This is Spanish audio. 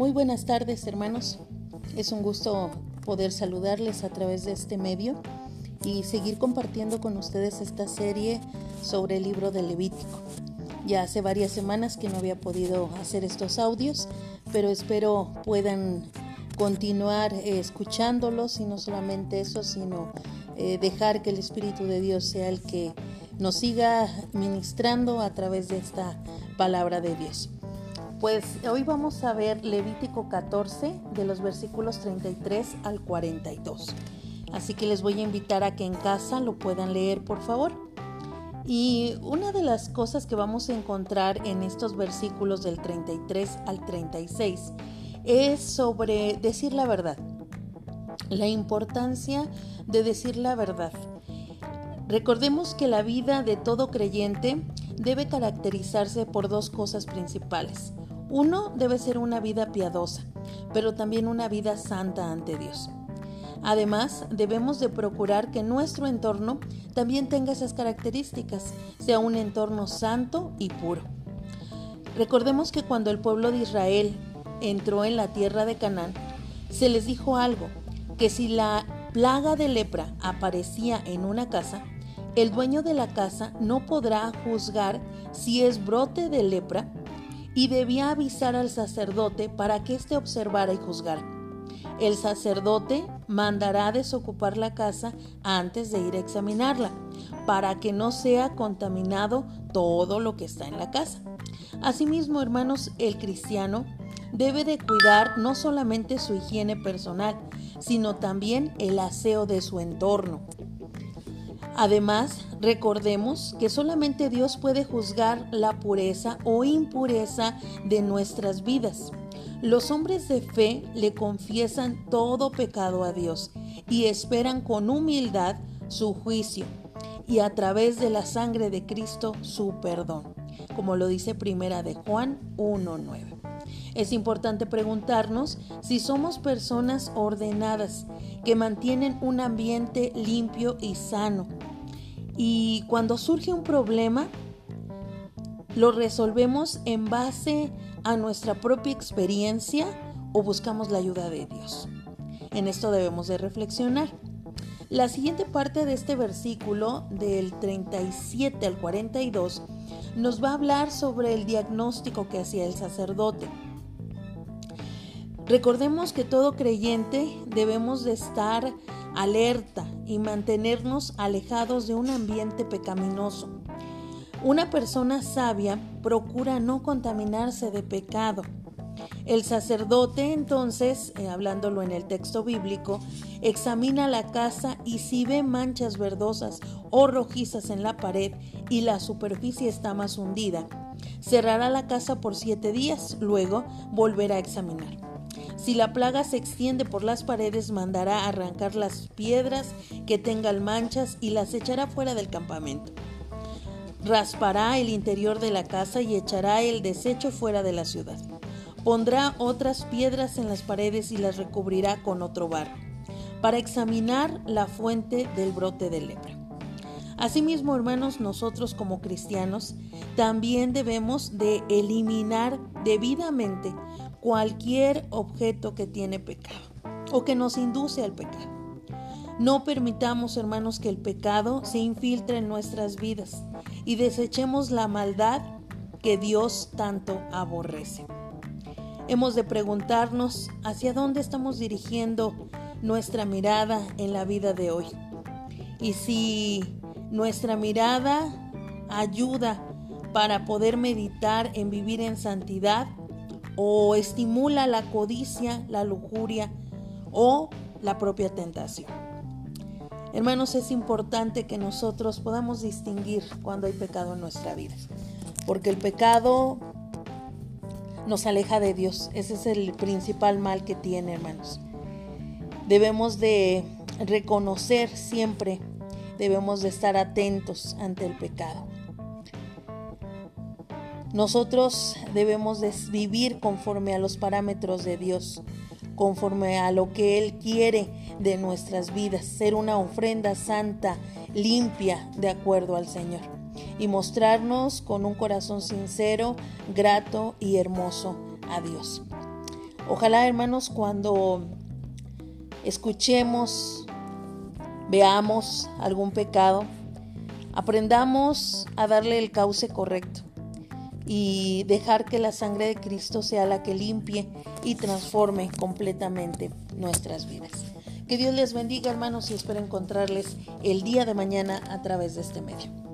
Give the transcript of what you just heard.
Muy buenas tardes hermanos. Es un gusto poder saludarles a través de este medio y seguir compartiendo con ustedes esta serie sobre el libro de Levítico. Ya hace varias semanas que no había podido hacer estos audios, pero espero puedan continuar eh, escuchándolos y no solamente eso, sino eh, dejar que el Espíritu de Dios sea el que nos siga ministrando a través de esta palabra de Dios. Pues hoy vamos a ver Levítico 14 de los versículos 33 al 42. Así que les voy a invitar a que en casa lo puedan leer, por favor. Y una de las cosas que vamos a encontrar en estos versículos del 33 al 36 es sobre decir la verdad. La importancia de decir la verdad. Recordemos que la vida de todo creyente debe caracterizarse por dos cosas principales. Uno debe ser una vida piadosa, pero también una vida santa ante Dios. Además, debemos de procurar que nuestro entorno también tenga esas características, sea un entorno santo y puro. Recordemos que cuando el pueblo de Israel entró en la tierra de Canaán, se les dijo algo, que si la plaga de lepra aparecía en una casa, el dueño de la casa no podrá juzgar si es brote de lepra y debía avisar al sacerdote para que éste observara y juzgara. El sacerdote mandará desocupar la casa antes de ir a examinarla, para que no sea contaminado todo lo que está en la casa. Asimismo, hermanos, el cristiano debe de cuidar no solamente su higiene personal, sino también el aseo de su entorno. Además, recordemos que solamente Dios puede juzgar la pureza o impureza de nuestras vidas. Los hombres de fe le confiesan todo pecado a Dios y esperan con humildad su juicio y a través de la sangre de Cristo su perdón, como lo dice Primera de Juan 1:9. Es importante preguntarnos si somos personas ordenadas que mantienen un ambiente limpio y sano y cuando surge un problema, lo resolvemos en base a nuestra propia experiencia o buscamos la ayuda de Dios. En esto debemos de reflexionar. La siguiente parte de este versículo, del 37 al 42, nos va a hablar sobre el diagnóstico que hacía el sacerdote. Recordemos que todo creyente debemos de estar alerta y mantenernos alejados de un ambiente pecaminoso. Una persona sabia procura no contaminarse de pecado. El sacerdote entonces, eh, hablándolo en el texto bíblico, examina la casa y si ve manchas verdosas o rojizas en la pared y la superficie está más hundida, cerrará la casa por siete días, luego volverá a examinar. Si la plaga se extiende por las paredes, mandará arrancar las piedras que tengan manchas y las echará fuera del campamento. Raspará el interior de la casa y echará el desecho fuera de la ciudad. Pondrá otras piedras en las paredes y las recubrirá con otro barro, para examinar la fuente del brote de lepra. Asimismo, hermanos, nosotros como cristianos también debemos de eliminar debidamente cualquier objeto que tiene pecado o que nos induce al pecado. No permitamos, hermanos, que el pecado se infiltre en nuestras vidas y desechemos la maldad que Dios tanto aborrece. Hemos de preguntarnos hacia dónde estamos dirigiendo nuestra mirada en la vida de hoy. Y si nuestra mirada ayuda para poder meditar en vivir en santidad, o estimula la codicia, la lujuria o la propia tentación. Hermanos, es importante que nosotros podamos distinguir cuando hay pecado en nuestra vida, porque el pecado nos aleja de Dios. Ese es el principal mal que tiene, hermanos. Debemos de reconocer siempre, debemos de estar atentos ante el pecado. Nosotros debemos vivir conforme a los parámetros de Dios, conforme a lo que Él quiere de nuestras vidas, ser una ofrenda santa, limpia, de acuerdo al Señor, y mostrarnos con un corazón sincero, grato y hermoso a Dios. Ojalá, hermanos, cuando escuchemos, veamos algún pecado, aprendamos a darle el cauce correcto y dejar que la sangre de Cristo sea la que limpie y transforme completamente nuestras vidas. Que Dios les bendiga hermanos y espero encontrarles el día de mañana a través de este medio.